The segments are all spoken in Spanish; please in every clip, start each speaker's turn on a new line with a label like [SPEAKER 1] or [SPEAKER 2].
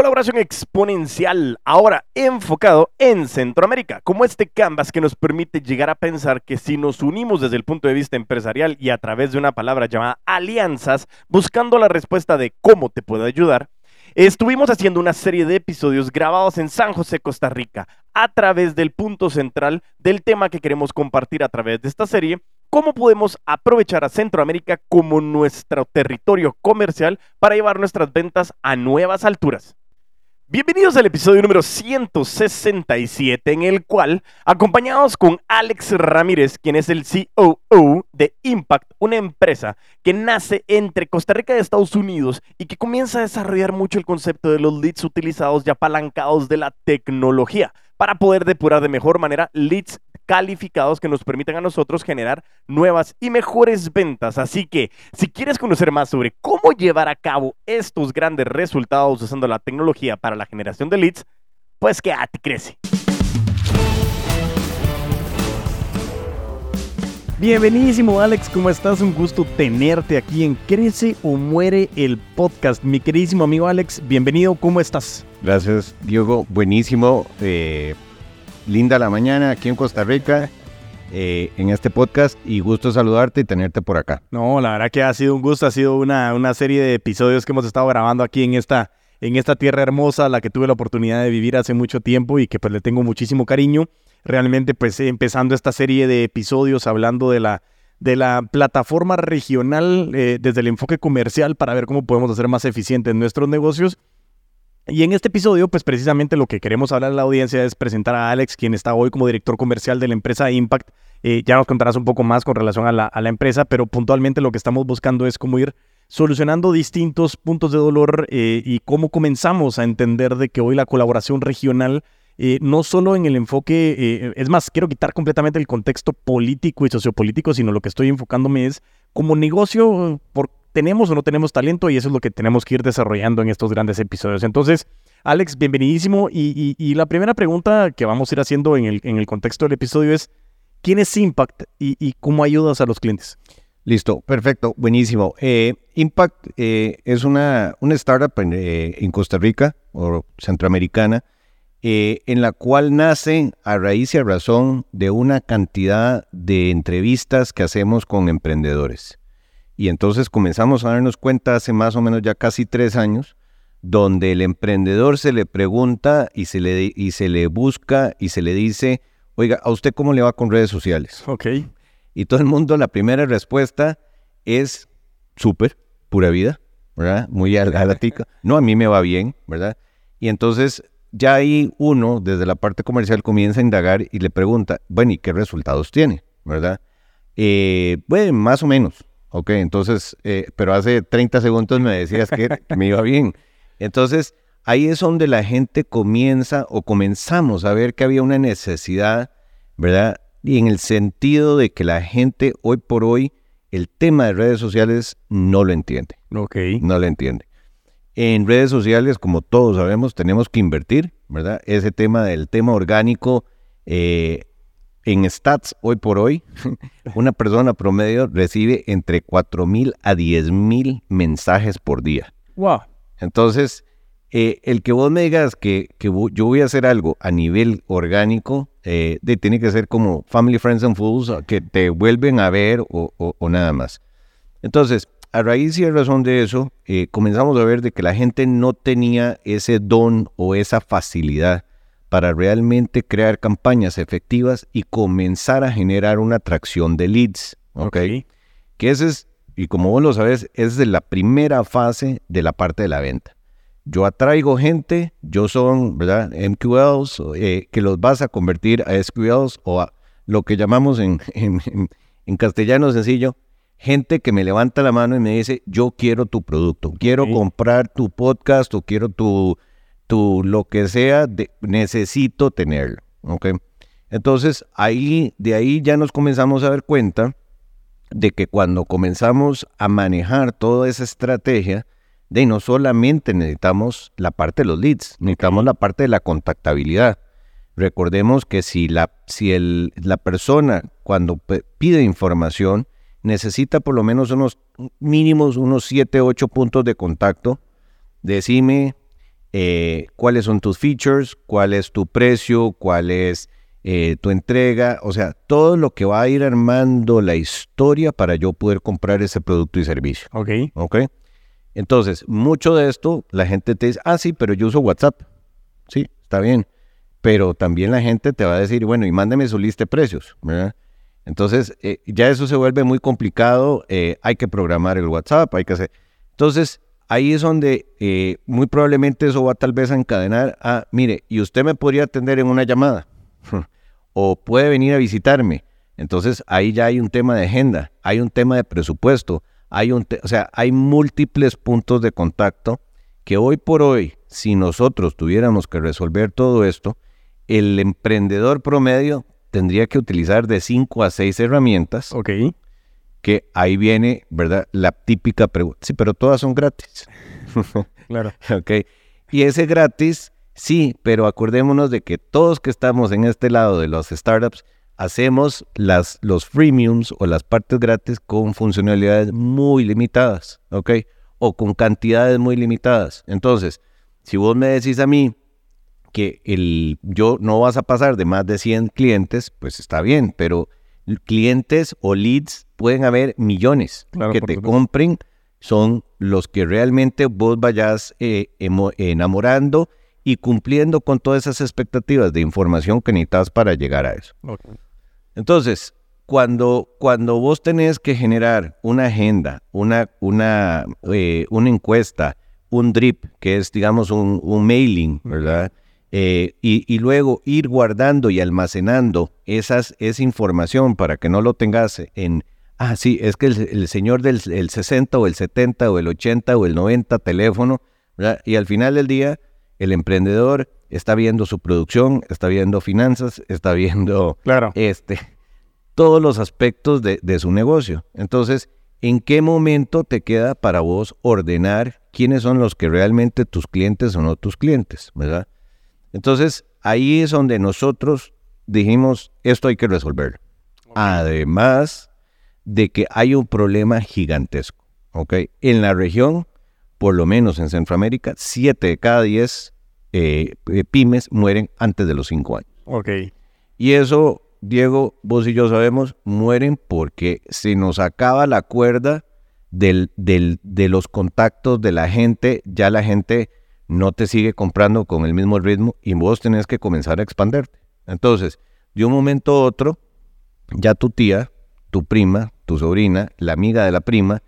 [SPEAKER 1] Colaboración exponencial, ahora enfocado en Centroamérica, como este canvas que nos permite llegar a pensar que si nos unimos desde el punto de vista empresarial y a través de una palabra llamada alianzas, buscando la respuesta de cómo te puedo ayudar, estuvimos haciendo una serie de episodios grabados en San José, Costa Rica, a través del punto central del tema que queremos compartir a través de esta serie, cómo podemos aprovechar a Centroamérica como nuestro territorio comercial para llevar nuestras ventas a nuevas alturas. Bienvenidos al episodio número 167, en el cual, acompañados con Alex Ramírez, quien es el COO de Impact, una empresa que nace entre Costa Rica y Estados Unidos y que comienza a desarrollar mucho el concepto de los leads utilizados y apalancados de la tecnología para poder depurar de mejor manera leads calificados que nos permitan a nosotros generar nuevas y mejores ventas. Así que si quieres conocer más sobre cómo llevar a cabo estos grandes resultados usando la tecnología para la generación de leads, pues quédate, crece. Bienvenidísimo Alex, ¿cómo estás? Un gusto tenerte aquí en Crece o Muere el podcast. Mi queridísimo amigo Alex, bienvenido, ¿cómo estás?
[SPEAKER 2] Gracias, Diego. Buenísimo. Eh, linda la mañana aquí en Costa Rica. Eh, en este podcast y gusto saludarte y tenerte por acá.
[SPEAKER 1] No, la verdad que ha sido un gusto, ha sido una, una serie de episodios que hemos estado grabando aquí en esta, en esta tierra hermosa, la que tuve la oportunidad de vivir hace mucho tiempo y que pues le tengo muchísimo cariño. Realmente pues empezando esta serie de episodios hablando de la, de la plataforma regional eh, desde el enfoque comercial para ver cómo podemos hacer más eficientes nuestros negocios y en este episodio, pues precisamente lo que queremos hablar a la audiencia es presentar a Alex, quien está hoy como director comercial de la empresa Impact. Eh, ya nos contarás un poco más con relación a la, empresa, pero puntualmente lo que estamos buscando es cómo ir solucionando distintos puntos de dolor eh, y cómo comenzamos a entender de que hoy la colaboración regional, eh, no solo en el enfoque, es más, quiero quitar completamente el contexto político y sociopolítico, sino lo que estoy enfocándome es como negocio, por tenemos o no tenemos talento y eso es lo que tenemos que ir desarrollando en estos grandes episodios. Entonces, Alex, bienvenidísimo. Y, la primera pregunta que vamos a ir haciendo en el, en el contexto del episodio es, ¿quién es Impact y, cómo ayudas a los clientes?
[SPEAKER 2] Listo, perfecto, buenísimo. Eh, Impact eh, es una, una startup eh, en, Costa Rica o centroamericana en la cual nace a raíz y a razón de una cantidad de entrevistas que hacemos con emprendedores. Y entonces comenzamos a darnos cuenta hace más o menos ya casi tres años, donde el emprendedor se le pregunta y se le, y se le busca y se le dice, oiga, ¿a usted cómo le va con redes sociales?
[SPEAKER 1] Ok.
[SPEAKER 2] Y todo el mundo, la primera respuesta es súper, pura vida, ¿verdad? Muy galáctica. No, a mí me va bien, ¿verdad? Y entonces ya ahí uno, desde la parte comercial, comienza a indagar y le pregunta, bueno, ¿y qué resultados tiene? ¿Verdad? Eh, bueno, más o menos, Ok, entonces, eh, pero hace 30 segundos me decías que me iba bien. Entonces, ahí es donde la gente comienza o comenzamos a ver que había una necesidad, ¿verdad? Y en el sentido de que la gente hoy por hoy, el tema de redes sociales no lo entiende.
[SPEAKER 1] Ok.
[SPEAKER 2] No lo entiende. En redes sociales, como todos sabemos, tenemos que invertir, ¿verdad? Ese tema del tema orgánico, eh, en stats, hoy por hoy, una persona promedio recibe entre 4.000 a 10.000 mensajes por día.
[SPEAKER 1] Wow.
[SPEAKER 2] Entonces, eh, el que vos me digas que, yo voy a hacer algo a nivel orgánico, eh, de, tiene que ser como Family, Friends and Fools, que te vuelven a ver o, nada más. Entonces, a raíz y a razón de eso, eh, comenzamos a ver de que la gente no tenía ese don o esa facilidad para realmente crear campañas efectivas y comenzar a generar una atracción de leads. ¿Ok? Que ese es, y como vos lo sabes, es de la primera fase de la parte de la venta. Yo atraigo gente, yo son, ¿verdad? MQLs, eh, que los vas a convertir a SQLs o a lo que llamamos en, en, castellano sencillo, gente que me levanta la mano y me dice, yo quiero tu producto, quiero comprar tu podcast o quiero tu, tú, lo que sea, necesito tenerlo. ¿ok? Entonces, ahí, de ahí ya nos comenzamos a dar cuenta de que cuando comenzamos a manejar toda esa estrategia, de no solamente necesitamos la parte de los leads, necesitamos la parte de la contactabilidad. Recordemos que si la, si el, la persona cuando pide información necesita por lo menos unos mínimos, unos 7, 8 puntos de contacto, decime eh, cuáles son tus features, cuál es tu precio, cuál es eh, tu entrega, o sea, todo lo que va a ir armando la historia para yo poder comprar ese producto y servicio.
[SPEAKER 1] Ok.
[SPEAKER 2] ¿Ok? Entonces, mucho de esto, la gente te dice, ah, sí, pero yo uso WhatsApp. Sí, está bien. Pero también la gente te va a decir, bueno, y mándeme su lista de precios, ¿verdad? Entonces, eh, ya eso se vuelve muy complicado. eh, hay que programar el WhatsApp, hay que hacer. Entonces, ahí es donde eh, muy probablemente eso va tal vez a encadenar a, mire, y usted me podría atender en una llamada, o puede venir a visitarme. Entonces, ahí ya hay un tema de agenda, hay un tema de presupuesto, hay un, o sea, hay múltiples puntos de contacto que hoy por hoy, si nosotros tuviéramos que resolver todo esto, el emprendedor promedio tendría que utilizar de 5 a 6 herramientas,
[SPEAKER 1] Ok.
[SPEAKER 2] que ahí viene, ¿verdad? La típica pregunta. Sí, pero todas son gratis.
[SPEAKER 1] Claro.
[SPEAKER 2] ¿ok? Y ese gratis, sí, pero acordémonos de que todos que estamos en este lado de los startups, hacemos las, los freemiums o las partes gratis con funcionalidades muy limitadas, ¿ok? O con cantidades muy limitadas. Entonces, si vos me decís a mí que el, yo no vas a pasar de más de 100 clientes, pues está bien, pero clientes o leads pueden haber millones
[SPEAKER 1] Claro,
[SPEAKER 2] que te
[SPEAKER 1] supuesto.
[SPEAKER 2] compren, son los que realmente vos vayas eh, enamorando y cumpliendo con todas esas expectativas de información que necesitas para llegar a eso. Entonces, cuando, cuando vos tenés que generar una agenda, una, una, eh, una encuesta, un drip, que es, digamos, un, un mailing, ¿verdad? Eh, y, y luego ir guardando y almacenando esas, esa información para que no lo tengas en, ah, sí, es que el, el señor del el 60 o el 70 o el 80 o el 90 teléfono, ¿verdad? Y al final del día, el emprendedor está viendo su producción, está viendo finanzas, está viendo
[SPEAKER 1] Claro.
[SPEAKER 2] este, todos los aspectos de, de su negocio. Entonces, ¿en qué momento te queda para vos ordenar quiénes son los que realmente tus clientes o no tus clientes, verdad? Entonces, ahí es donde nosotros dijimos, esto hay que resolverlo. Además de que hay un problema gigantesco, ¿ok? En la región, por lo menos en Centroamérica, 7 de cada 10 eh, eh, pymes mueren antes de los 5 años.
[SPEAKER 1] Ok.
[SPEAKER 2] Y eso, Diego, vos y yo sabemos, mueren porque se nos acaba la cuerda del, del- de los contactos de la gente, ya la gente no te sigue comprando con el mismo ritmo y vos tenés que comenzar a expanderte. Entonces, de un momento a otro, ya tu tía, tu prima, tu sobrina, la amiga de la prima,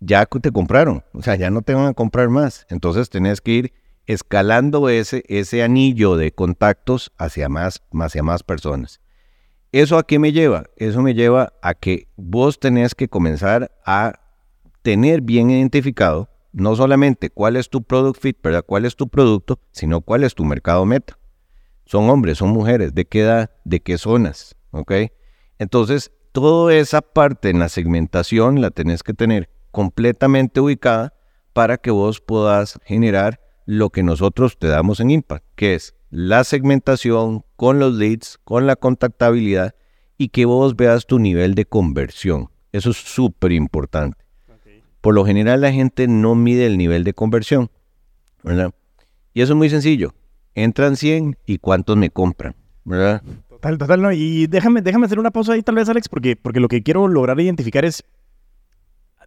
[SPEAKER 2] ya te compraron, o sea, ya no te van a comprar más. Entonces tenés que ir escalando ese, ese anillo de contactos hacia más, hacia más personas. ¿Eso a qué me lleva? Eso me lleva a que vos tenés que comenzar a tener bien identificado no solamente cuál es tu product fit, ¿verdad? cuál es tu producto, sino cuál es tu mercado meta. Son hombres, son mujeres, de qué edad, de qué zonas, ¿ok? Entonces, toda esa parte en la segmentación la tenés que tener completamente ubicada para que vos puedas generar lo que nosotros te damos en Impact, que es la segmentación con los leads, con la contactabilidad y que vos veas tu nivel de conversión. Eso es súper importante. Por lo general la gente no mide el nivel de conversión, ¿verdad? Y eso es muy sencillo. Entran 100 y cuántos me compran, ¿verdad?
[SPEAKER 1] Total, total, no. Y déjame, déjame hacer una pausa ahí, tal vez, Alex, porque, porque lo que quiero lograr identificar es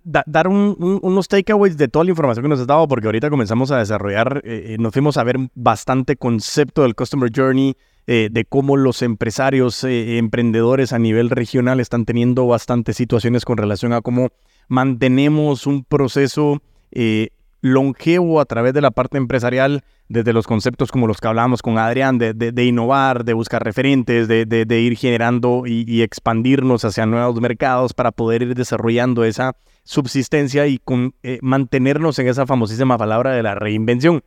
[SPEAKER 1] da- dar un- un- unos takeaways de toda la información que nos has dado, porque ahorita comenzamos a desarrollar, eh, eh, nos fuimos a ver bastante concepto del Customer Journey, eh, de cómo los empresarios, emprendedores a nivel regional están teniendo bastantes situaciones con relación a cómo mantenemos un proceso eh, longevo a través de la parte empresarial, desde los conceptos como los que hablábamos con Adrián, de, de- innovar, de buscar referentes, de, de- ir generando y, expandirnos hacia nuevos mercados para poder ir desarrollando esa subsistencia y eh, mantenernos en esa famosísima palabra de la reinvención.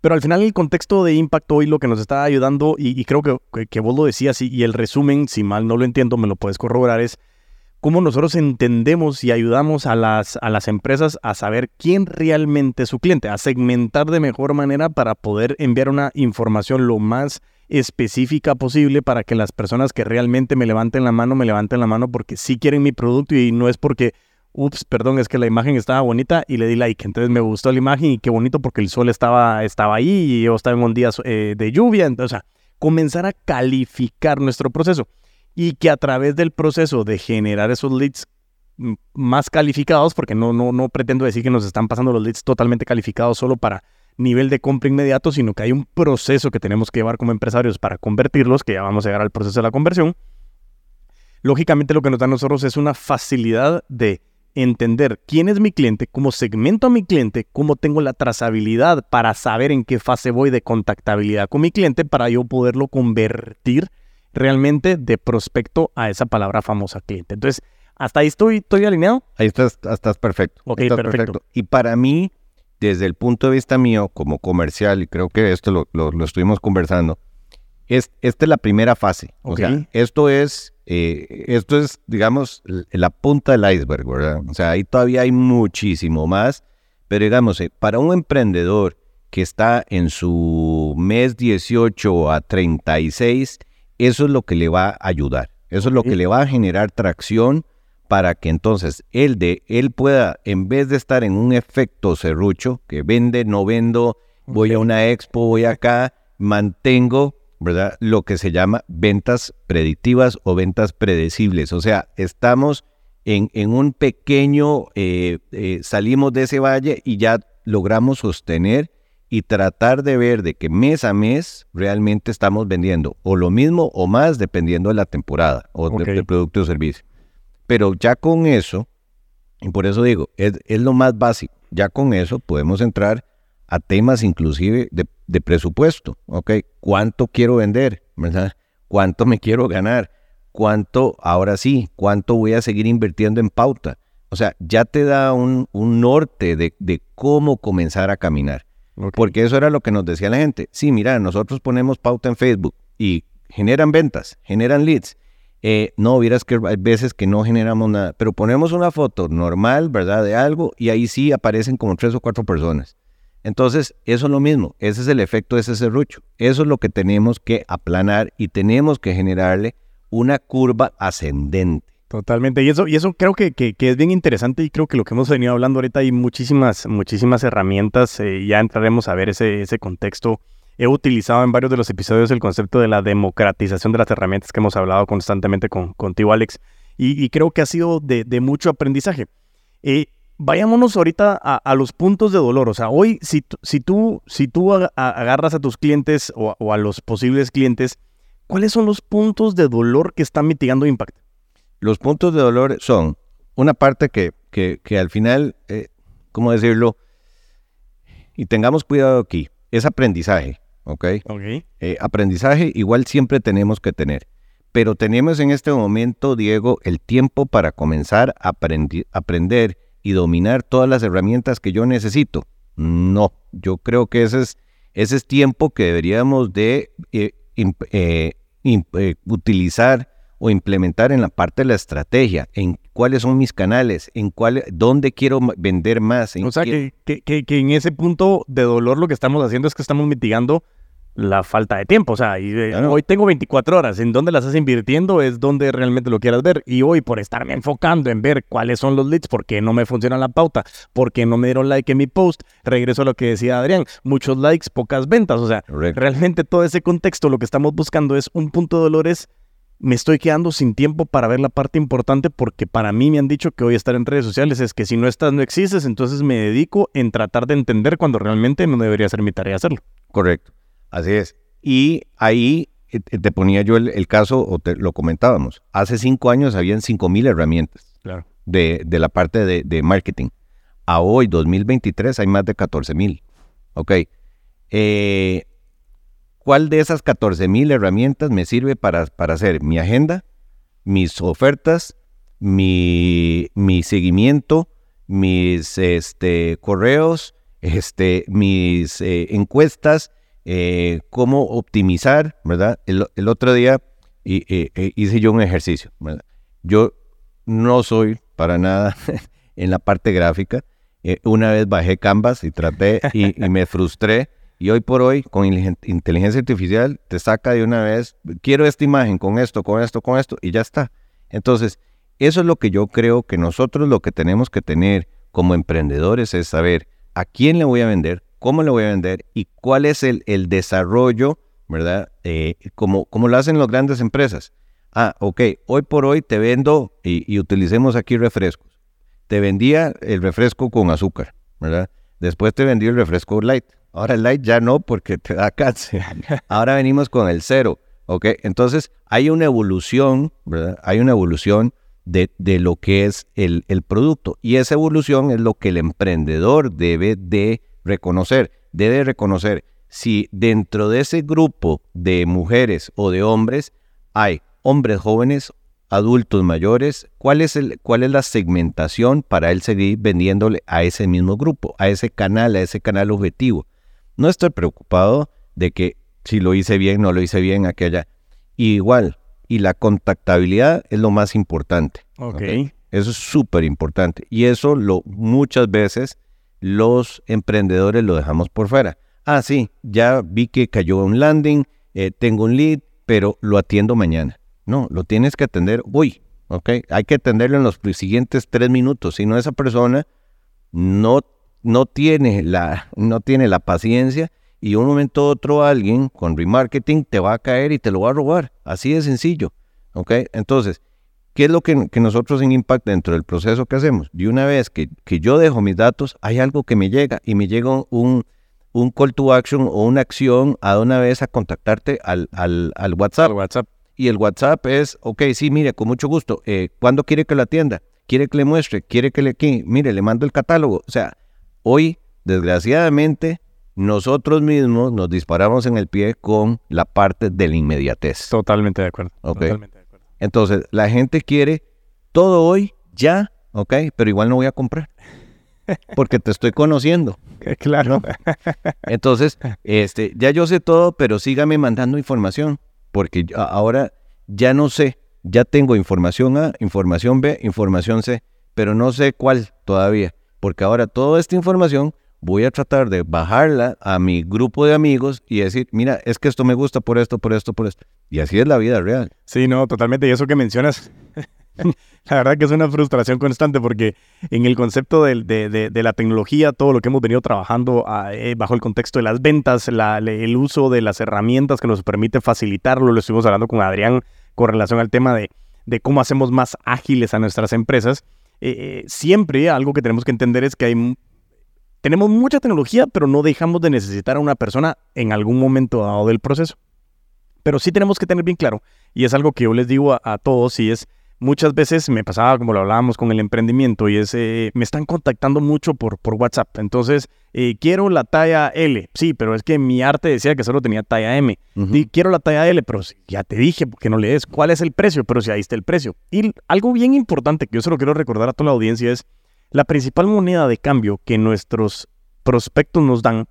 [SPEAKER 1] Pero al final el contexto de impacto hoy lo que nos está ayudando, y, creo que, que- vos lo decías, y el resumen, si mal no lo entiendo, me lo puedes corroborar, es cómo nosotros entendemos y ayudamos a las, a las empresas a saber quién realmente es su cliente, a segmentar de mejor manera para poder enviar una información lo más específica posible para que las personas que realmente me levanten la mano, me levanten la mano porque sí quieren mi producto y no es porque ups, perdón, es que la imagen estaba bonita y le di like. Entonces me gustó la imagen y qué bonito porque el sol estaba, estaba ahí y yo estaba en un día eh, de lluvia. Entonces, o sea, comenzar a calificar nuestro proceso y que a través del proceso de generar esos leads más calificados, porque no, no, no pretendo decir que nos están pasando los leads totalmente calificados solo para nivel de compra inmediato, sino que hay un proceso que tenemos que llevar como empresarios para convertirlos, que ya vamos a llegar al proceso de la conversión. Lógicamente lo que nos da a nosotros es una facilidad de entender quién es mi cliente, cómo segmento a mi cliente, cómo tengo la trazabilidad para saber en qué fase voy de contactabilidad con mi cliente para yo poderlo convertir realmente de prospecto a esa palabra famosa cliente. Entonces, hasta ahí estoy, estoy alineado.
[SPEAKER 2] Ahí estás, estás perfecto.
[SPEAKER 1] Ok,
[SPEAKER 2] estás
[SPEAKER 1] perfecto.
[SPEAKER 2] Y para mí, desde el punto de vista mío como comercial, y creo que esto lo, lo, estuvimos conversando, es, esta es la primera fase. O sea, esto es, eh, esto es, digamos, la punta del iceberg, ¿verdad? O sea, ahí todavía hay muchísimo más, pero digamos, eh, para un emprendedor que está en su mes 18 a 36, eso es lo que le va a ayudar. Eso es lo que le va a generar tracción para que entonces él, de, él pueda, en vez de estar en un efecto serrucho, que vende, no vendo, voy a una expo, voy acá, mantengo, ¿verdad? Lo que se llama ventas predictivas o ventas predecibles. O sea, estamos en, en un pequeño, eh, eh, salimos de ese valle y ya logramos sostener y tratar de ver de que mes a mes realmente estamos vendiendo o lo mismo o más dependiendo de la temporada o del producto o servicio. Pero ya con eso, y por eso digo, es, lo más básico, ya con eso podemos entrar a temas inclusive de, presupuesto, ¿ok? ¿Cuánto quiero vender? ¿verdad? ¿Cuánto me quiero ganar? ¿Cuánto, ahora sí, cuánto voy a seguir invirtiendo en pauta? O sea, ya te da un, norte de, cómo comenzar a caminar. Porque eso era lo que nos decía la gente. Sí, mira, nosotros ponemos pauta en Facebook y generan ventas, generan leads, eh, no, vieras que hay veces que no generamos nada, pero ponemos una foto normal, ¿verdad? De algo y ahí sí aparecen como tres o cuatro personas. Entonces, eso es lo mismo, ese es el efecto de ese serrucho. Eso es lo que tenemos que aplanar y tenemos que generarle una curva ascendente.
[SPEAKER 1] Totalmente, y eso, y eso creo que, que, es bien interesante y creo que lo que hemos venido hablando ahorita hay muchísimas, muchísimas herramientas, eh, ya entraremos a ver ese, ese contexto he utilizado en varios de los episodios el concepto de la democratización de las herramientas que hemos hablado constantemente con, contigo, Alex, y, creo que ha sido de, mucho aprendizaje. Eh, vayámonos ahorita a, los puntos de dolor. O sea, hoy, si, si tú, si tú agarras a tus clientes o, a los posibles clientes, ¿cuáles son los puntos de dolor que están mitigando impacto?
[SPEAKER 2] Los puntos de dolor son una parte que, que, al final, eh, ¿cómo decirlo? Y tengamos cuidado aquí, es aprendizaje. ¿ok? Eh, aprendizaje igual siempre tenemos que tener, pero tenemos en este momento, Diego, el tiempo para comenzar a aprender y dominar todas las herramientas que yo necesito. No, yo creo que ese es, ese es tiempo que deberíamos de eh, eh, utilizar o implementar en la parte de la estrategia, en cuáles son mis canales, en cuál, dónde quiero vender más.
[SPEAKER 1] o sea, que, que, que, en ese punto de dolor lo que estamos haciendo es que estamos mitigando la falta de tiempo. O sea, hoy tengo 24 horas. En dónde las estás invirtiendo es donde realmente lo quieras ver. Y hoy, por estarme enfocando en ver cuáles son los leads, por qué no me funciona la pauta, por qué no me dieron like en mi post, regreso a lo que decía Adrián: muchos likes, pocas ventas. O sea, realmente todo ese contexto, lo que estamos buscando es un punto de dolores. Me estoy quedando sin tiempo para ver la parte importante porque para mí me han dicho que hoy estar en redes sociales es que si no estás no existes, entonces me dedico en tratar de entender cuando realmente no debería ser mi tarea hacerlo.
[SPEAKER 2] Correcto. Así es. Y ahí eh, te ponía yo el, caso, o te lo comentábamos. Hace cinco años habían cinco mil herramientas
[SPEAKER 1] claro.
[SPEAKER 2] de, la parte de, marketing. A hoy, 2023, hay más de 14 mil. Ok. Eh, ¿Cuál de esas 14 mil herramientas me sirve para, para, hacer mi agenda, mis ofertas, mi, mi seguimiento, mis este, correos, este, mis eh, encuestas, eh, cómo optimizar, ¿verdad? El, otro día eh, hice yo un ejercicio, Yo no soy para nada en la parte gráfica. Una vez bajé Canvas y traté y, me frustré. Y hoy por hoy, con inteligencia artificial, te saca de una vez, quiero esta imagen con esto, con esto, con esto, y ya está. Entonces, Eso es lo que yo creo que nosotros lo que tenemos que tener como emprendedores es saber a quién le voy a vender, cómo le voy a vender y cuál es el, el desarrollo, ¿verdad? Eh, como, como lo hacen las grandes empresas. Ah, ok, hoy por hoy te vendo y, y utilicemos aquí refrescos. Te vendía el refresco con azúcar, ¿verdad? Después te vendí el refresco light. Ahora el light ya no porque te da cáncer. Ahora venimos con el cero, ¿ok? Entonces hay una evolución, ¿verdad? Hay una evolución de, de lo que es el, el producto. Y esa evolución es lo que el emprendedor debe de reconocer. Debe reconocer si dentro de ese grupo de mujeres o de hombres hay hombres jóvenes, adultos mayores, ¿cuál es, el, cuál es la segmentación para él seguir vendiéndole a ese mismo grupo, a ese canal, a ese canal objetivo. No estoy preocupado de que si lo hice bien, no lo hice bien, aquella. igual, y la contactabilidad es lo más importante.
[SPEAKER 1] Ok.
[SPEAKER 2] Eso es súper importante. Y eso lo, muchas veces los emprendedores lo dejamos por fuera. Ah, sí, ya vi que cayó un landing, eh, tengo un lead, pero lo atiendo mañana. No, lo tienes que atender hoy, ¿ok? Hay que atenderlo en los siguientes tres minutos. Si no, esa persona no, no, tiene la, no tiene la paciencia y un momento u otro alguien con remarketing te va a caer y te lo va a robar. Así de sencillo, ¿ok? Entonces, ¿qué es lo que, que nosotros en Impact dentro del proceso que hacemos? De una vez que, que yo dejo mis datos, hay algo que me llega y me llega un, un call to action o una acción a una vez a contactarte al, al, al WhatsApp.
[SPEAKER 1] WhatsApp.
[SPEAKER 2] Y el WhatsApp es, ok, sí, mire, con mucho gusto. Eh, ¿Cuándo quiere que lo atienda? ¿Quiere que le muestre? ¿Quiere que le... Aquí? Mire, le mando el catálogo. O sea, hoy, desgraciadamente, nosotros mismos nos disparamos en el pie con la parte de la inmediatez.
[SPEAKER 1] Totalmente de acuerdo. Totalmente de acuerdo.
[SPEAKER 2] Entonces, la gente quiere todo hoy, ya, ok, pero igual no voy a comprar. Porque te estoy conociendo.
[SPEAKER 1] Claro.
[SPEAKER 2] Entonces, este, ya yo sé todo, pero sígame mandando información, porque yo ahora ya no sé, ya tengo información A, información B, información C, pero no sé cuál todavía, porque ahora toda esta información voy a tratar de bajarla a mi grupo de amigos y decir, mira, es que esto me gusta por esto, por esto, por esto. Y así es la vida real.
[SPEAKER 1] Sí, no, totalmente. Y eso que mencionas, la verdad que es una frustración constante porque en el concepto de, la tecnología, todo lo que hemos venido trabajando ah, eh, bajo el contexto de las ventas, la- el uso de las herramientas que nos permite facilitarlo, lo estuvimos hablando con Adrián con relación al tema de cómo hacemos más ágiles a nuestras empresas. Eh, eh, siempre algo que tenemos que entender es que hay tenemos mucha tecnología, pero no dejamos de necesitar a una persona en algún momento dado del proceso. Pero sí tenemos que tener bien claro, y es algo que yo les digo a, a todos, y es, muchas veces me pasaba como lo hablábamos con el emprendimiento, y es, eh, me están contactando mucho por, por WhatsApp. Entonces, eh, quiero la talla L, sí, pero es que mi arte decía que solo tenía talla M. Y quiero la talla L, pero ya te dije que no lees cuál es el precio, pero si ahí está el precio. Y algo bien importante que yo se lo quiero recordar a toda la audiencia es la principal moneda de cambio que nuestros prospectos nos dan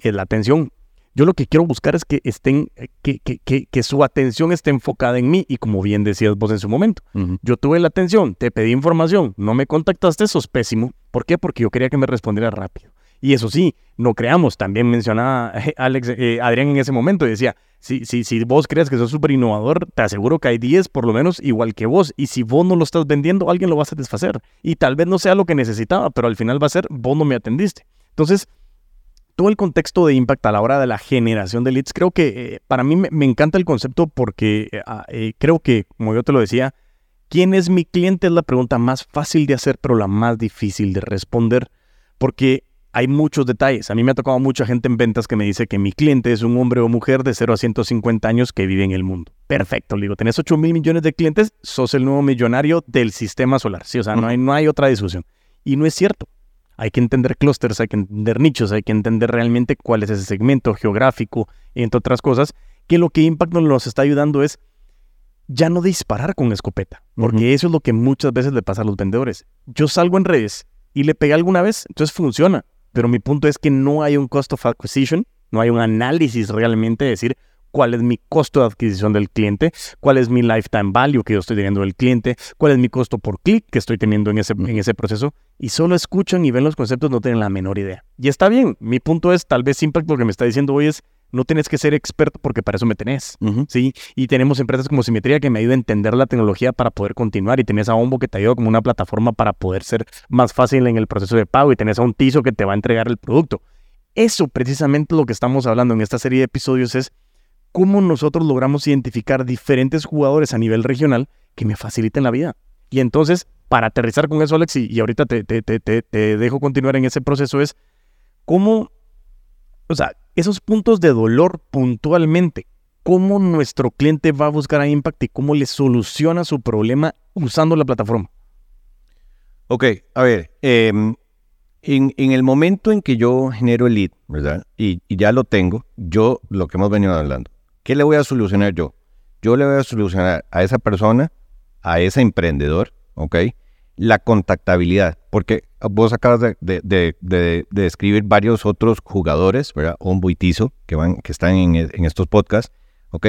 [SPEAKER 1] es la atención. Yo lo que quiero buscar es que estén, eh, que, que, que, que su atención esté enfocada en mí y como bien decías vos en su momento.
[SPEAKER 2] Ujú.
[SPEAKER 1] Yo tuve la atención, te pedí información, no me contactaste, eso es pésimo. ¿Por qué? Porque yo quería que me respondiera rápido. Y eso sí, no creamos, también mencionaba eh, Alex, eh, Adrián en ese momento y decía, si, si, si vos crees que sos súper innovador, te aseguro que hay 10 por lo menos igual que vos. Y si vos no lo estás vendiendo, alguien lo va a satisfacer. Y tal vez no sea lo que necesitaba, pero al final va a ser, vos no me atendiste. Entonces, todo el contexto de Impact a la hora de la generación de leads, creo que eh, para mí me, me encanta el concepto porque eh, ah, eh, creo que, como yo te lo decía, ¿quién es mi cliente? Es la pregunta más fácil de hacer, pero la más difícil de responder, porque hay muchos detalles. A mí me ha tocado mucha gente en ventas que me dice que mi cliente es un hombre o mujer de 0 a 150 años que vive en el mundo. Perfecto, le digo, tenés 8 mil millones de clientes, sos el nuevo millonario del sistema solar. Sí, o sea, no hay, no hay otra discusión. Y no es cierto. Hay que entender clústeres, hay que entender nichos, hay que entender realmente cuál es ese segmento geográfico, entre otras cosas, que lo que Impact nos está ayudando es ya no disparar con escopeta, porque eso es lo que muchas veces le pasa a los vendedores. Yo salgo en redes y le pegué alguna vez, entonces funciona, pero mi punto es que no hay un cost of acquisition, no hay un análisis realmente de decir cuál es mi costo de adquisición del cliente, cuál es mi lifetime value que yo estoy teniendo del cliente, cuál es mi costo por clic que estoy teniendo en ese, en ese proceso, y solo escuchan y ven los conceptos, no tienen la menor idea. Y está bien, mi punto es, tal vez Impact lo que me está diciendo hoy es, no tienes que ser experto porque para eso me tenés.
[SPEAKER 2] Ujú.
[SPEAKER 1] ¿sí? Y tenemos empresas como Simetría que me ayudan a entender la tecnología para poder continuar y tenés a Ombo que te ayuda como una plataforma para poder ser más fácil en el proceso de pago y tenés a un Tizo que te va a entregar el producto. Eso precisamente lo que estamos hablando en esta serie de episodios es cómo nosotros logramos identificar diferentes jugadores a nivel regional que me faciliten la vida. Y entonces, para aterrizar con eso, Alex, y, ahorita te, dejo continuar en ese proceso, es cómo, o sea, esos puntos de dolor puntualmente, cómo nuestro cliente va a buscar a Impact y cómo le soluciona su problema usando la plataforma.
[SPEAKER 2] Ok, a ver, em, en, el momento en que yo genero el lead, ¿verdad? Y ya lo tengo, yo, lo que hemos venido hablando, ¿qué le voy a solucionar yo? Yo le voy a solucionar a esa persona, a ese emprendedor, ¿ok? La contactabilidad, porque vos acabas de, de, de- de- de describir varios otros jugadores, ¿verdad? Ombo y Tizo, que, van, que están en, estos podcasts, ¿ok?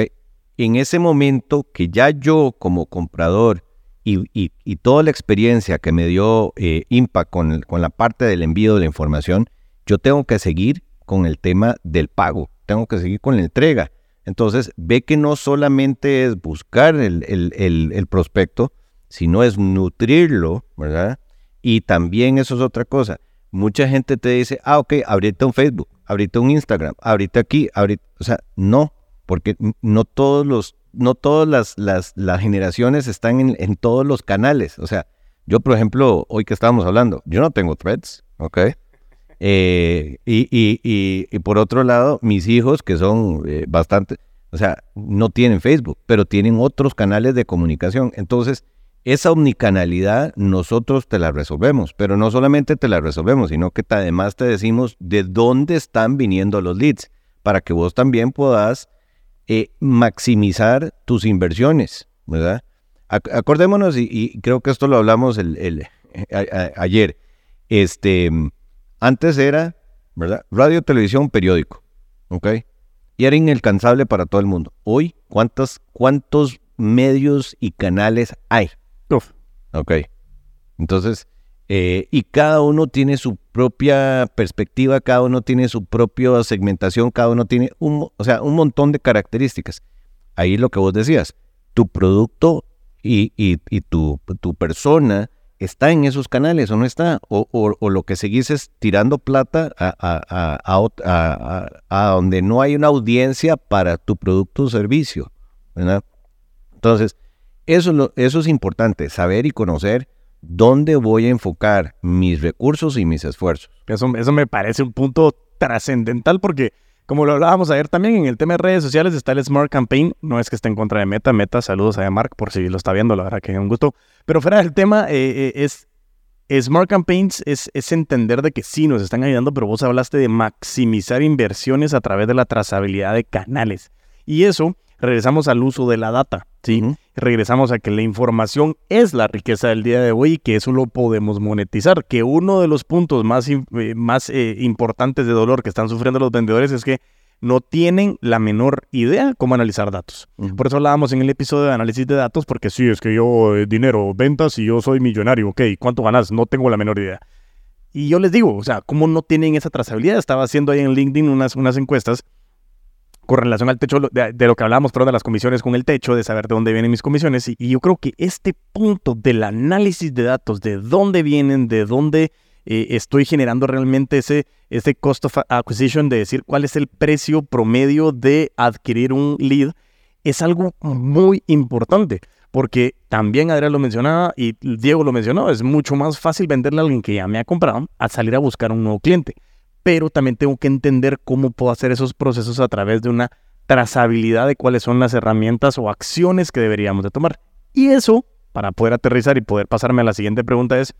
[SPEAKER 2] En ese momento que ya yo como comprador y, y- y toda la experiencia que me dio eh, Impact con la parte del envío de la información, yo tengo que seguir con el tema del pago, tengo que seguir con la entrega. Entonces, ve que no solamente es buscar el, el- el- prospecto, sino es nutrirlo, ¿verdad? Y también eso es otra cosa. Mucha gente te dice, ah, ok, ahorita un Facebook, ahorita un Instagram, ahorita aquí, ahorita, o sea, no, porque no todos los, no todas las, las, las generaciones están en, en todos los canales. O sea, yo, por ejemplo, hoy que estábamos hablando, yo no tengo threads, ¿ok? Eh, y, y- y- y por otro lado, mis hijos, que son eh, bastante, o sea, no tienen Facebook, pero tienen otros canales de comunicación. Entonces, esa omnicanalidad nosotros te la resolvemos, pero no solamente te la resolvemos, sino que además te decimos de dónde están viniendo los leads, para que vos también puedas eh, maximizar tus inversiones, ¿verdad? Ac- acordémonos, y, creo que esto lo hablamos el, a- ayer, este, antes era, ¿verdad? Radio, televisión, periódico, ¿ok? Y era inalcanzable para todo el mundo. Hoy, ¿cuántos, cuántos medios y canales hay?
[SPEAKER 1] Uf,
[SPEAKER 2] Ok. Entonces, eh, y cada uno tiene su propia perspectiva, cada uno tiene su propia segmentación, cada uno tiene un, o sea, un montón de características.Í lo que vos decías, tu producto y, y- y tu, tu persona está en esos canales o no está, o, o- lo que seguís es tirando plata a, a- a- a donde no hay una audiencia para tu producto o servicio, ¿verdad? Entonces, eso, es eso es importante, saber y conocer dónde voy a enfocar mis recursos y mis esfuerzos.
[SPEAKER 1] Eso, eso me parece un punto trascendental porque, como lo hablábamos ayer también, en el tema de redes sociales está el Smart Campaign. No es que esté en contra de Meta. Meta, saludos a Mark por si lo está viendo, la verdad que es un gusto. Pero fuera del tema, eh, eh, es Smart Campaigns es, es entender de que sí nos están ayudando, pero vos hablaste de maximizar inversiones a través de la trazabilidad de canales. Y eso, regresamos al uso de la data, ¿sí?
[SPEAKER 2] Ujú.
[SPEAKER 1] regresamos a que la información es la riqueza del día de hoy y que eso lo podemos monetizar. Que uno de los puntos más, eh, más eh, importantes de dolor que están sufriendo los vendedores es que no tienen la menor idea cómo analizar datos.
[SPEAKER 2] Ujú.
[SPEAKER 1] Por eso hablábamos en el episodio de análisis de datos, porque sí, es que yo eh, dinero, ventas y yo soy millonario, ok, ¿cuánto ganas? No tengo la menor idea. Y yo les digo, o sea, ¿cómo no tienen esa trazabilidad? Estaba haciendo ahí en LinkedIn unas, unas encuestas con relación al techo, de, lo que hablábamos, perdón, de las comisiones con el techo, de saber de dónde vienen mis comisiones. Y, y yo creo que este punto del análisis de datos, de dónde vienen, de dónde eh, estoy generando realmente ese, ese cost of acquisition, de decir cuál es el precio promedio de adquirir un lead, es algo muy importante. Porque también Adrián lo mencionaba y Diego lo mencionó, es mucho más fácil venderle a alguien que ya me ha comprado a salir a buscar un nuevo cliente pero también tengo que entender cómo puedo hacer esos procesos a través de una trazabilidad de cuáles son las herramientas o acciones que deberíamos de tomar. Y eso, para poder aterrizar y poder pasarme a la siguiente pregunta es,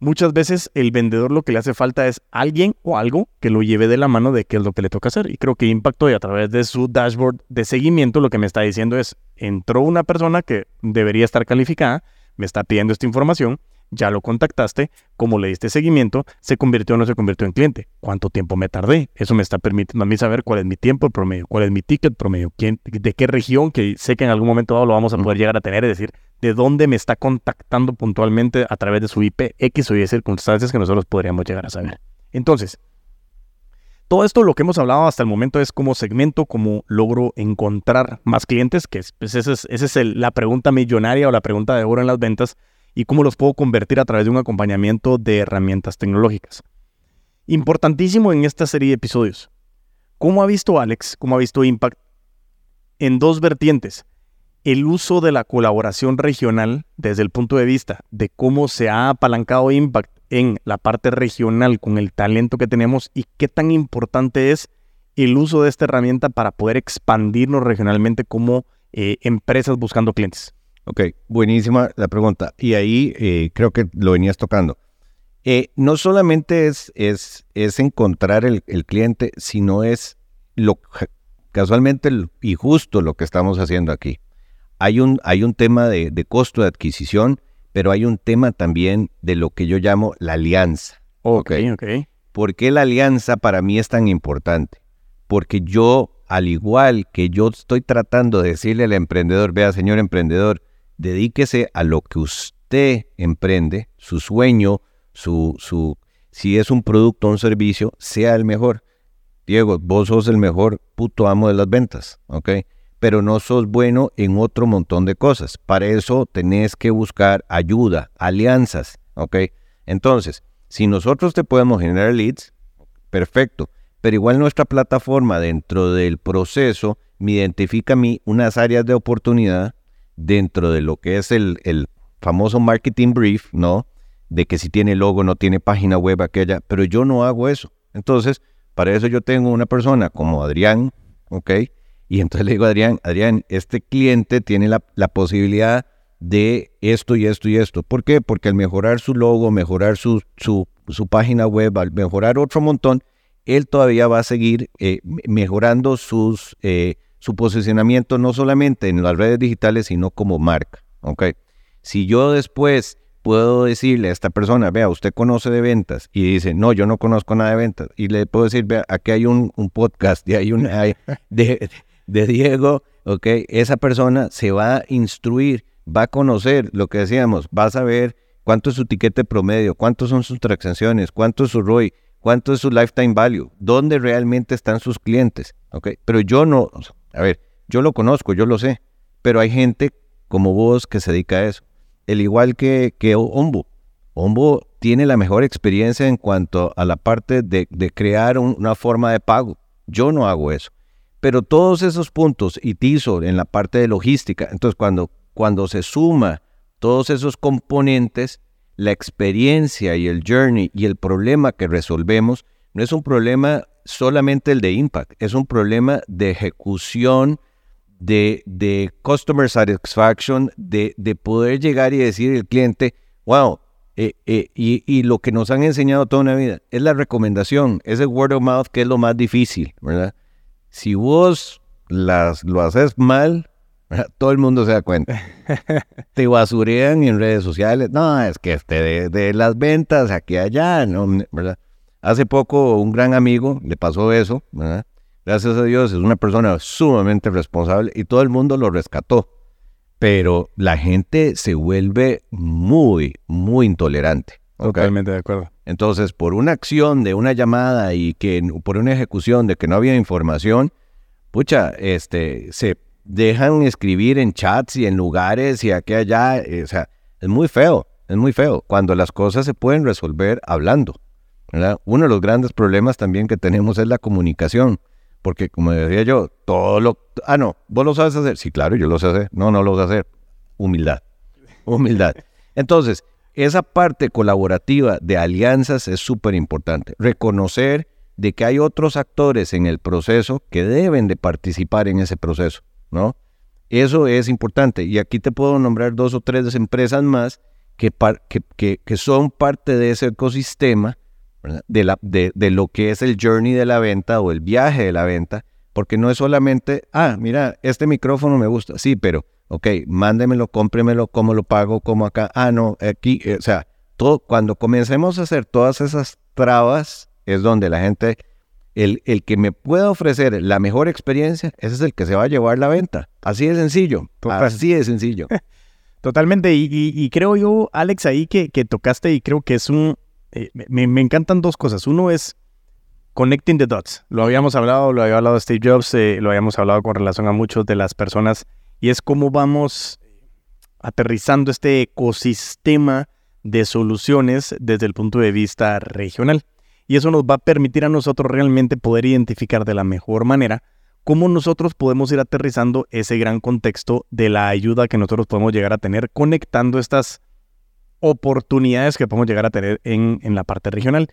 [SPEAKER 1] muchas veces el vendedor lo que le hace falta es alguien o algo que lo lleve de la mano de qué es lo que le toca hacer. Y creo que Impacto y a través de su dashboard de seguimiento lo que me está diciendo es, entró una persona que debería estar calificada, me está pidiendo esta información, ya lo contactaste, cómo le diste seguimiento, se convirtió o no se convirtió en cliente, cuánto tiempo me tardé, eso me está permitiendo a mí saber cuál es mi tiempo promedio, cuál es mi ticket promedio, quién, de qué región, que sé que en algún momento dado lo vamos a poder llegar a tener, es decir, de dónde me está contactando puntualmente a través de su IP, X o Y circunstancias que nosotros podríamos llegar a saber. Entonces, Todo esto lo que hemos hablado hasta el momento es cómo segmento, cómo logro encontrar más clientes, que es, pues esa es, esa es el- la pregunta millonaria o la pregunta de oro en las ventas, y cómo los puedo convertir a través de un acompañamiento de herramientas tecnológicas. Importantísimo en esta serie de episodios. ¿Cómo ha visto Alex, cómo ha visto Impact en dos vertientes? El uso de la colaboración regional desde el punto de vista de cómo se ha apalancado Impact en la parte regional con el talento que tenemos y qué tan importante es el uso de esta herramienta para poder expandirnos regionalmente como eh, empresas buscando clientes.
[SPEAKER 2] Ok, buenísima la pregunta. Y ahí eh, creo que lo venías tocando. Eh, no solamente es, es, es encontrar el, el cliente, sino es lo casualmente y justo lo que estamos haciendo aquí. Hay un, hay un tema de, de costo de adquisición, pero hay un tema también de lo que yo llamo la alianza.
[SPEAKER 1] Ok, ok.
[SPEAKER 2] ¿Por qué la alianza para mí es tan importante? Porque yo, al igual que yo estoy tratando de decirle al emprendedor, vea, señor emprendedor, dedíquese a lo que usted emprende, su sueño, su, su, si es un producto o un servicio, sea el mejor. Diego, vos sos el mejor puto amo de las ventas, ¿ok? Pero no sos bueno en otro montón de cosas. Para eso tenés que buscar ayuda, alianzas, ¿ok? Entonces, si nosotros te podemos generar leads, perfecto. Pero igual nuestra plataforma dentro del proceso me identifica a mí unas áreas de oportunidad dentro de lo que es el, el famoso marketing brief, ¿no? De que si tiene logo, no tiene página web, aquella, pero yo no hago eso. Entonces, para eso yo tengo una persona como Adrián, ¿ok? Y entonces le digo a Adrián, Adrián, este cliente tiene la, la posibilidad de esto y esto y esto. ¿Por qué? Porque al mejorar su logo, mejorar su, su, su página web, al mejorar otro montón, él todavía va a seguir eh, me- mejorando sus, eh, su posicionamiento no solamente en las redes digitales, sino como marca. ¿ok? Si yo después puedo decirle a esta persona, vea, usted conoce de ventas, y dice, no, yo no conozco nada de ventas, y le puedo decir, vea, aquí hay un, un podcast y hay una de, de Diego, ¿ok? Esa persona se va a instruir, va a conocer lo que decíamos, va a saber cuánto es su tiquete promedio, cuántos son sus transacciones, cuánto es su ROI, cuánto es su lifetime value, dónde realmente están sus clientes, ¿ok? Pero yo no, a ver, yo lo conozco, yo lo sé, pero hay gente como vos que se dedica a eso. El igual que, que Ombo. Ombo tiene la mejor experiencia en cuanto a la parte de, de crear un- una forma de pago. Yo no hago eso. Pero todos esos puntos, y Tizo en la parte de logística, entonces cuando, cuando se suma todos esos componentes, la experiencia y el journey y el problema que resolvemos no es un problema solamente el de impact, es un problema de ejecución, de, de customer satisfaction, de, de poder llegar y decir al cliente, wow, eh, eh, y, y lo que nos han enseñado toda una vida es la recomendación, es el word of mouth que es lo más difícil, ¿verdad? Si vos las, lo haces mal, ¿verdad? todo el mundo se da cuenta. Te basurean en redes sociales. No, es que este de, de las ventas aquí allá, ¿no? ¿verdad? Hace poco un gran amigo le pasó eso, ¿verdad? Gracias a Dios es una persona sumamente responsable y todo el mundo lo rescató. Pero la gente se vuelve muy, muy intolerante.
[SPEAKER 1] Totalmente de acuerdo.
[SPEAKER 2] Entonces, por una acción de una llamada y que por una ejecución de que no había información, pucha, este, se dejan escribir en chats y en lugares y aquí allá, eh, o sea, es muy feo, es muy feo cuando las cosas se pueden resolver hablando. Uno de los grandes problemas también que tenemos es la comunicación, porque como decía yo, todo lo, ah no, vos lo sabes hacer, sí, claro, yo lo sé hacer, no, no lo sé hacer, humildad, humildad. Entonces, esa parte colaborativa de alianzas es súper importante. Reconocer de que hay otros actores en el proceso que deben de participar en ese proceso, ¿no? Eso es importante. Y aquí te puedo nombrar dos o tres empresas más que, que, que- que son parte de ese ecosistema. De, la, de, de lo que es el journey de la venta o el viaje de la venta, porque no es solamente, ah, mira, este micrófono me gusta, sí, pero, ok, mándemelo, cómpremelo, cómo lo pago, cómo acá, ah, no, aquí, eh, o sea, todo, cuando comencemos a hacer todas esas trabas, es donde la gente, el, el que me pueda ofrecer la mejor experiencia, ese es el que se va a llevar la venta. Así de sencillo, así de sencillo.
[SPEAKER 1] Totalmente, y, y- y creo yo, Alex, ahí que, que tocaste y creo que es un... eh, me, encantan dos cosas. Uno es connecting the dots. Lo habíamos hablado, lo había hablado Steve Jobs, eh, lo habíamos hablado con relación a muchos de las personas, y es cómo vamos aterrizando este ecosistema de soluciones desde el punto de vista regional. Y eso nos va a permitir a nosotros realmente poder identificar de la mejor manera cómo nosotros podemos ir aterrizando ese gran contexto de la ayuda que nosotros podemos llegar a tener conectando estas oportunidades que podemos llegar a tener en, la parte regional.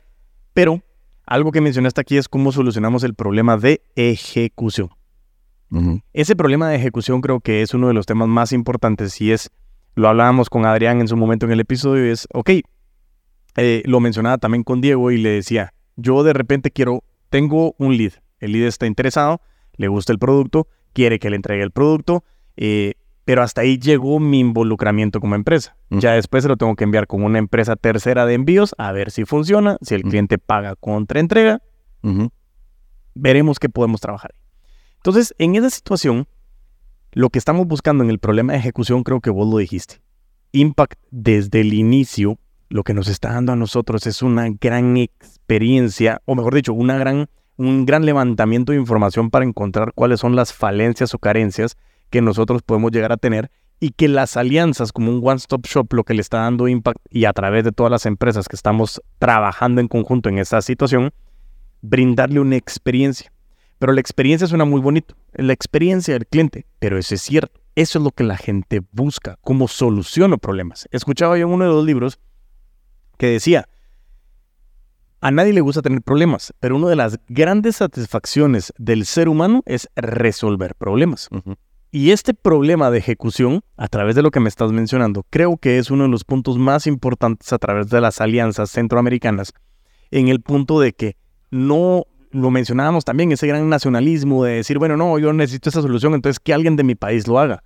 [SPEAKER 1] Pero algo que mencionaste aquí es cómo solucionamos el problema de ejecución. Ese problema de ejecución creo que es uno de los temas más importantes y es, lo hablábamos con Adrián en su momento en el episodio, y es, ok, eh, lo mencionaba también con Diego y le decía, yo de repente quiero, tengo un lead, el lead está interesado, le gusta el producto, quiere que le entregue el producto, eh, pero hasta ahí llegó mi involucramiento como empresa. Ya después se lo tengo que enviar con una empresa tercera de envíos a ver si funciona, si el cliente paga contra entrega. Veremos qué podemos trabajar. Entonces, en esa situación, lo que estamos buscando en el problema de ejecución, creo que vos lo dijiste. Impact desde el inicio, lo que nos está dando a nosotros es una gran experiencia, o mejor dicho, una gran, un gran levantamiento de información para encontrar cuáles son las falencias o carencias que nosotros podemos llegar a tener y que las alianzas como un one-stop shop lo que le está dando impact y a través de todas las empresas que estamos trabajando en conjunto en esta situación, brindarle una experiencia. Pero la experiencia suena muy bonito, la experiencia del cliente, pero eso es cierto. Eso es lo que la gente busca, cómo soluciono problemas. Escuchaba yo en uno de los libros que decía, a nadie le gusta tener problemas, pero una de las grandes satisfacciones del ser humano es resolver problemas. Y este problema de ejecución, a través de lo que me estás mencionando, creo que es uno de los puntos más importantes a través de las alianzas centroamericanas, en el punto de que no lo mencionábamos también, ese gran nacionalismo de decir, bueno, no, yo necesito esa solución, entonces que alguien de mi país lo haga.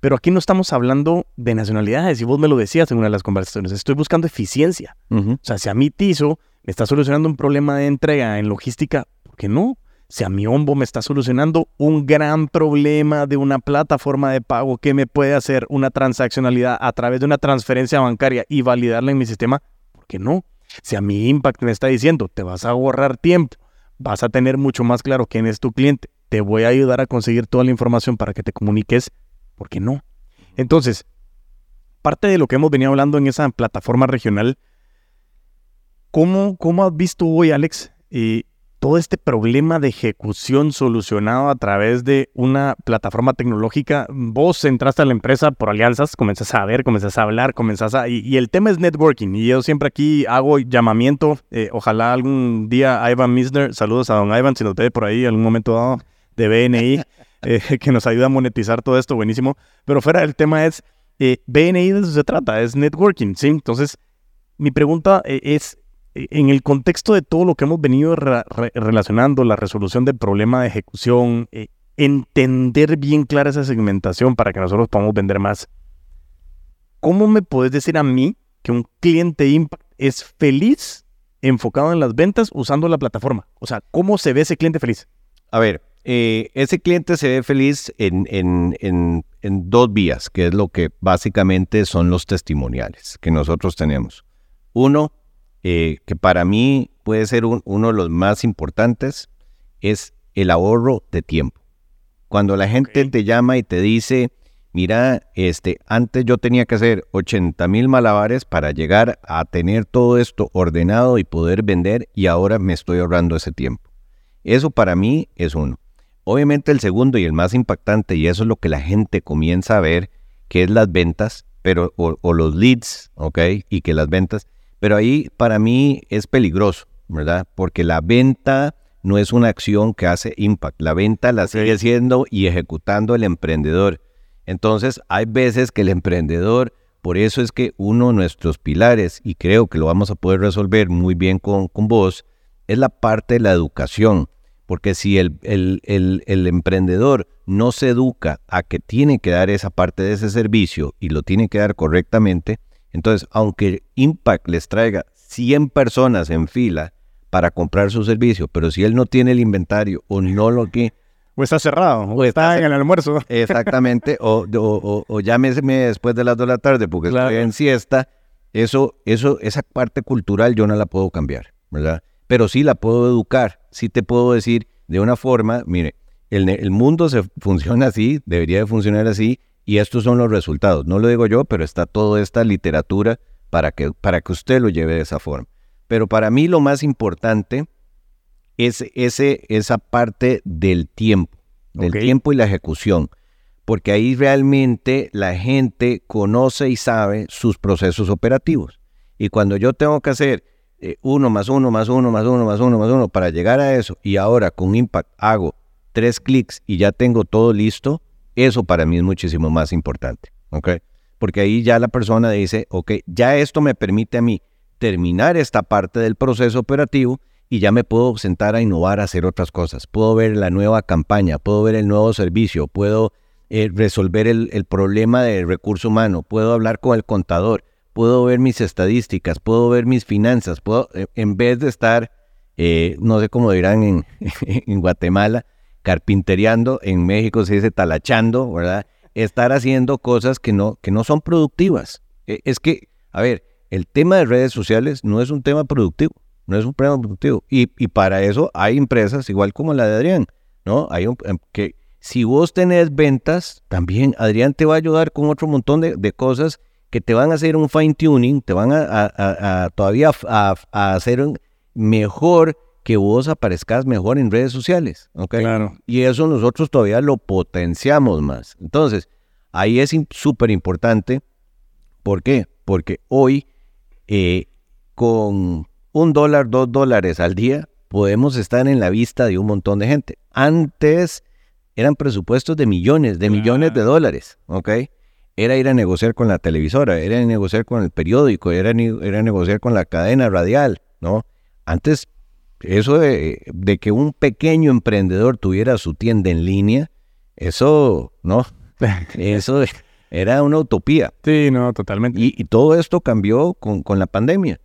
[SPEAKER 1] Pero aquí no estamos hablando de nacionalidades, y vos me lo decías en una de las conversaciones, estoy buscando eficiencia. O sea, si a mi TISO me está solucionando un problema de entrega en logística, ¿por qué no? Si a mi Ombo me está solucionando un gran problema de una plataforma de pago que me puede hacer una transaccionalidad a través de una transferencia bancaria y validarla en mi sistema, ¿por qué no? Si a mi Impact me está diciendo, te vas a ahorrar tiempo, vas a tener mucho más claro quién es tu cliente, te voy a ayudar a conseguir toda la información para que te comuniques, ¿por qué no? Entonces, parte de lo que hemos venido hablando en esa plataforma regional, ¿cómo, cómo has visto hoy, Alex, eh, todo este problema de ejecución solucionado a través de una plataforma tecnológica. Vos entraste a la empresa por alianzas, comenzás a ver, comenzás a hablar, comenzás a... Y, el tema es networking. Y yo siempre aquí hago llamamiento. Eh, ojalá algún día Ivan Misner, saludos a don Ivan, si nos ve por ahí algún momento dado de BNI, eh, que nos ayuda a monetizar todo esto, buenísimo. Pero fuera el tema es, eh, BNI de eso se trata, es networking, ¿sí? Entonces, mi pregunta es, en el contexto de todo lo que hemos venido relacionando, la resolución del problema de ejecución, eh, entender bien clara esa segmentación para que nosotros podamos vender más. ¿Cómo me puedes decir a mí que un cliente Impact es feliz enfocado en las ventas usando la plataforma? O sea, ¿cómo se ve ese cliente feliz?
[SPEAKER 2] A ver, eh, ese cliente se ve feliz en, en, dos vías, que es lo que básicamente son los testimoniales que nosotros tenemos. Uno, eh, que para mí puede ser uno de los más importantes, es el ahorro de tiempo. Cuando la gente te llama y te dice, mira, este, antes yo tenía que hacer 80 mil malabares para llegar a tener todo esto ordenado y poder vender y ahora me estoy ahorrando ese tiempo. Eso para mí es uno. Obviamente el segundo y el más impactante, y eso es lo que la gente comienza a ver, que es las ventas, pero, o, o los leads, ¿ok? Y que las ventas, pero ahí para mí es peligroso, ¿verdad? Porque la venta no es una acción que hace impact. La venta la sigue haciendo y ejecutando el emprendedor. Entonces, hay veces que el emprendedor, por eso es que uno de nuestros pilares, y creo que lo vamos a poder resolver muy bien con, con vos, es la parte de la educación. Porque si el, el, el, el, emprendedor no se educa a que tiene que dar esa parte de ese servicio y lo tiene que dar correctamente, entonces, aunque Impact les traiga 100 personas en fila para comprar su servicio, pero si él no tiene el inventario o no lo que...
[SPEAKER 1] O está cerrado, o, está, en el almuerzo.
[SPEAKER 2] Exactamente, o, o, o, llámeseme después de las 2 de la tarde porque estoy en siesta. Eso, eso, esa parte cultural yo no la puedo cambiar, ¿verdad? Pero sí la puedo educar sí te puedo decir de una forma, mire, el, el mundo se funciona así, debería de funcionar así, y estos son los resultados. No lo digo yo, pero está toda esta literatura para que, para que usted lo lleve de esa forma. Pero para mí lo más importante es ese, esa parte del tiempo, del tiempo y la ejecución, porque ahí realmente la gente conoce y sabe sus procesos operativos. Y cuando yo tengo que hacer eh, uno más uno más uno más uno más uno más uno para llegar a eso, y ahora con Impact hago tres clics y ya tengo todo listo, eso para mí es muchísimo más importante, ¿ok? Porque ahí ya la persona dice, ok, ya esto me permite a mí terminar esta parte del proceso operativo y ya me puedo sentar a innovar, a hacer otras cosas. Puedo ver la nueva campaña, puedo ver el nuevo servicio, puedo eh, resolver el, problema del recurso humano, puedo hablar con el contador, puedo ver mis estadísticas, puedo ver mis finanzas, puedo, eh, en vez de estar, eh, no sé cómo dirán en Guatemala, carpinteriando, en México se dice talachando, ¿verdad? Estar haciendo cosas que no, que no son productivas. Eh, Es que, a ver, el tema de redes sociales no es un tema productivo, no es un tema productivo. Y, y para eso hay empresas, igual como la de Adrián, ¿no? Hay un, em, que si vos tenés ventas, también Adrián te va a ayudar con otro montón de, de cosas que te van a hacer un fine tuning, te van a, a- todavía a, hacer mejor que vos aparezcas mejor en redes sociales, ¿ok?
[SPEAKER 1] Claro.
[SPEAKER 2] Y eso nosotros todavía lo potenciamos más. Entonces, ahí es súper importante. ¿Por qué? Porque hoy, eh, con un dólar, dos dólares al día, podemos estar en la vista de un montón de gente. Antes eran presupuestos de millones, de millones de dólares, ¿ok? Era ir a negociar con la televisora, era negociar con el periódico, era, era negociar con la cadena radial, ¿no? Antes, eso de, de que un pequeño emprendedor tuviera su tienda en línea, eso, ¿no? Eso era una utopía.
[SPEAKER 1] Sí, no, totalmente.
[SPEAKER 2] Y, y todo esto cambió con, con la pandemia.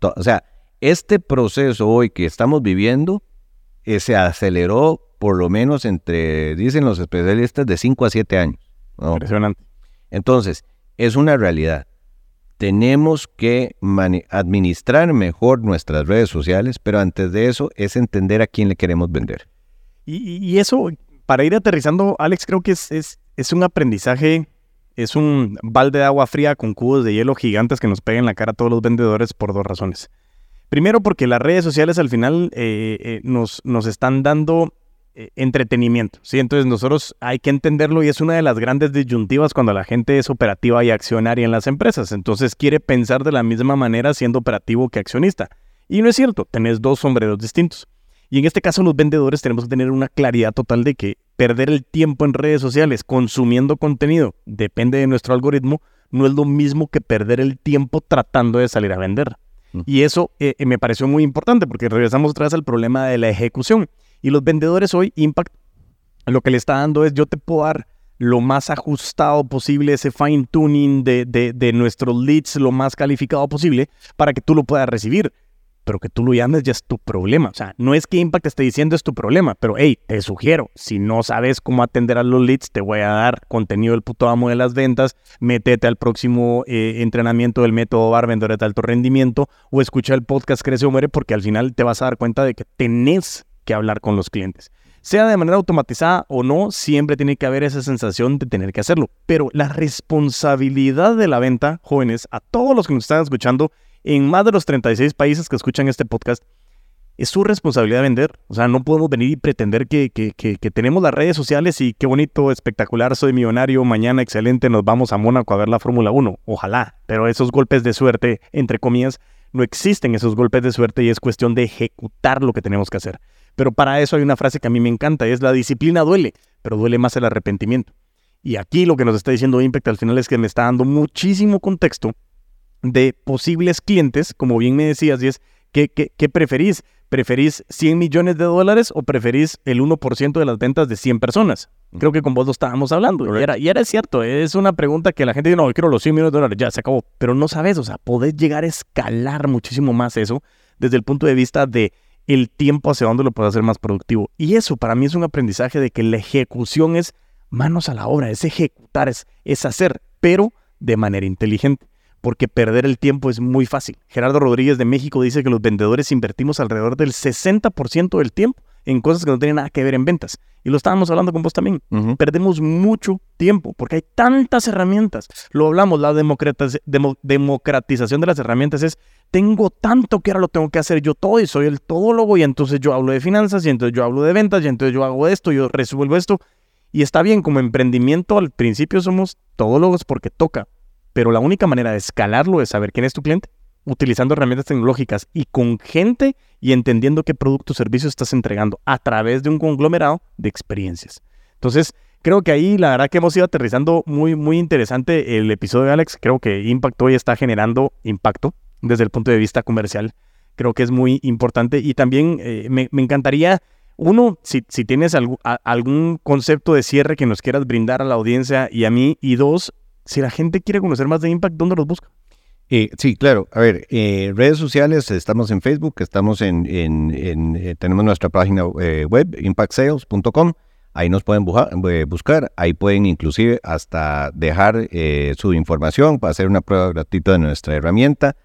[SPEAKER 2] To- O sea, este proceso hoy que estamos viviendo eh, se aceleró por lo menos entre, dicen los especialistas, de 5 a 7 años. ¿no?
[SPEAKER 1] Impresionante.
[SPEAKER 2] Entonces, es una realidad. Tenemos que administrar mejor nuestras redes sociales, pero antes de eso es entender a quién le queremos vender.
[SPEAKER 1] Y, eso, para ir aterrizando, Alex, creo que es, un aprendizaje, es un balde de agua fría con cubos de hielo gigantes que nos pegan en la cara a todos los vendedores por dos razones. Primero, porque las redes sociales al final eh, eh, nos, están dando entretenimiento, ¿sí? Entonces nosotros hay que entenderlo y es una de las grandes disyuntivas cuando la gente es operativa y accionaria en las empresas. Entonces quiere pensar de la misma manera siendo operativo que accionista. Y no es cierto, tenés dos sombreros distintos. Y en este caso los vendedores tenemos que tener una claridad total de que perder el tiempo en redes sociales consumiendo contenido, depende de nuestro algoritmo, no es lo mismo que perder el tiempo tratando de salir a vender.
[SPEAKER 2] Mm.
[SPEAKER 1] Y eso eh, eh, me pareció muy importante porque regresamos otra vez al problema de la ejecución. Y los vendedores hoy, Impact, lo que le está dando es yo te puedo dar lo más ajustado posible, ese fine tuning de, de, nuestros leads, lo más calificado posible para que tú lo puedas recibir pero que tú lo llames ya es tu problema. O sea, no es que Impact esté diciendo es tu problema, pero hey, te sugiero, si no sabes cómo atender a los leads, te voy a dar contenido del puto amo de las ventas, métete al próximo eh, entrenamiento del método bar vendedores de alto rendimiento o escucha el podcast Crece o Muere porque al final te vas a dar cuenta de que tenés que hablar con los clientes. Sea de manera automatizada o no, siempre tiene que haber esa sensación de tener que hacerlo. Pero la responsabilidad de la venta, jóvenes, a todos los que nos están escuchando, en más de los 36 países que escuchan este podcast, es su responsabilidad vender. O sea, no podemos venir y pretender que, que, que, que tenemos las redes sociales y qué bonito, espectacular, soy millonario, mañana excelente, nos vamos a Mónaco a ver la Fórmula 1. Ojalá, pero esos golpes de suerte, entre comillas, no existen esos golpes de suerte y es cuestión de ejecutar lo que tenemos que hacer. Pero para eso hay una frase que a mí me encanta, y es la disciplina duele, pero duele más el arrepentimiento. Y aquí lo que nos está diciendo Impact al final es que me está dando muchísimo contexto de posibles clientes, como bien me decías, y es, ¿qué, qué, qué preferís? ¿Preferís 100 millones de dólares o preferís el 1% de las ventas de 100 personas? Creo que con vos lo estábamos hablando. Y era, y era cierto, es una pregunta que la gente dice, no, yo quiero los 100 millones de dólares, ya se acabó. Pero no sabes, o sea, podés llegar a escalar muchísimo más eso desde el punto de vista de el tiempo hacia dónde lo puedes hacer más productivo. Y eso para mí es un aprendizaje de que la ejecución es manos a la obra, es ejecutar, es, es hacer, pero de manera inteligente. porque perder el tiempo es muy fácil. Gerardo Rodríguez de México dice que los vendedores invertimos alrededor del 60% del tiempo en cosas que no tienen nada que ver en ventas. Y lo estábamos hablando con vos también. Perdemos mucho tiempo porque hay tantas herramientas. Lo hablamos, la democratización de las herramientas es, tengo tanto que ahora lo tengo que hacer yo todo y soy el todólogo y entonces yo hablo de finanzas y entonces yo hablo de ventas y entonces yo hago esto, yo resuelvo esto. Y está bien, como emprendimiento al principio somos todólogos porque toca, pero la única manera de escalarlo es saber quién es tu cliente, utilizando herramientas tecnológicas y con gente y entendiendo qué producto o servicio estás entregando a través de un conglomerado de experiencias. Entonces, creo que ahí la verdad que hemos ido aterrizando muy, muy interesante el episodio de Alex. Creo que Impact hoy está generando impacto desde el punto de vista comercial. Creo que es muy importante y también eh, me, encantaría, uno, si, si tienes algún concepto de cierre que nos quieras brindar a la audiencia y a mí, y dos, si la gente quiere conocer más de Impact, ¿dónde los busca?
[SPEAKER 2] Eh, sí, claro. A ver, eh, redes sociales, estamos en Facebook, estamos en, eh, tenemos nuestra página web, impactsales.com. Ahí nos pueden buscar, ahí pueden inclusive hasta dejar su información para hacer una prueba gratuita de nuestra herramienta.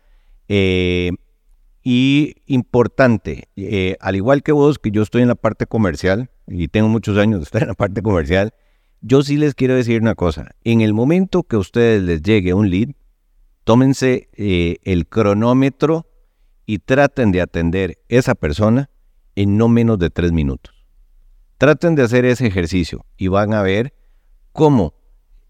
[SPEAKER 2] y importante, al igual que vos, que yo estoy en la parte comercial y tengo muchos años de estar en la parte comercial, yo sí les quiero decir una cosa. En el momento que a ustedes les llegue un lead, tómense eh, el cronómetro y traten de atender esa persona en no menos de tres minutos. Traten de hacer ese ejercicio y van a ver cómo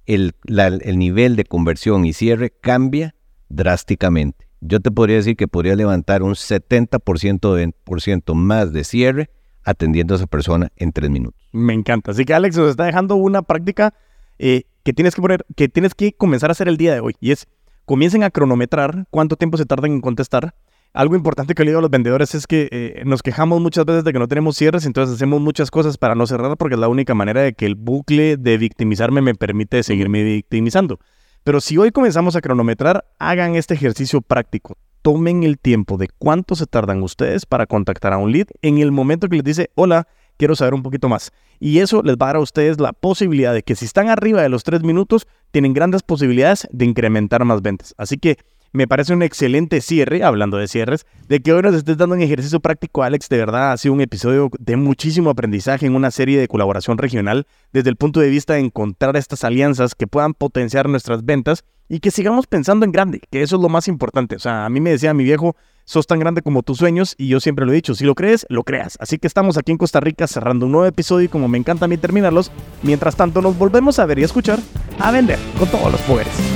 [SPEAKER 2] el, nivel de conversión y cierre cambia drásticamente. Yo te podría decir que podría levantar un 70% más de cierre atendiendo a esa persona en tres minutos.
[SPEAKER 1] Me encanta. Así que Alex nos está dejando una práctica eh, que tienes que poner, que tienes que comenzar a hacer el día de hoy. Y es comiencen a cronometrar cuánto tiempo se tardan en contestar. Algo importante que le digo a los vendedores es que eh, nos quejamos muchas veces de que no tenemos cierres, entonces hacemos muchas cosas para no cerrar porque es la única manera de que el bucle de victimizarme me permite seguirme victimizando. Pero si hoy comenzamos a cronometrar, hagan este ejercicio práctico. Tomen el tiempo de cuánto se tardan ustedes para contactar a un lead en el momento que les dice, hola, quiero saber un poquito más. Y eso les va a dar a ustedes la posibilidad de que si están arriba de los tres minutos, tienen grandes posibilidades de incrementar más ventas. Así que me parece un excelente cierre, hablando de cierres, de que hoy nos estés dando un ejercicio práctico, Alex. De verdad, ha sido un episodio de muchísimo aprendizaje en una serie de colaboración regional, desde el punto de vista de encontrar estas alianzas que puedan potenciar nuestras ventas y que sigamos pensando en grande, que eso es lo más importante. O sea, a mí me decía mi viejo, sos tan grande como tus sueños y yo siempre lo he dicho, si lo crees, lo creas. Así que estamos aquí en Costa Rica cerrando un nuevo episodio y como me encanta a mí terminarlos, mientras tanto nos volvemos a ver y escuchar a vender con todos los poderes.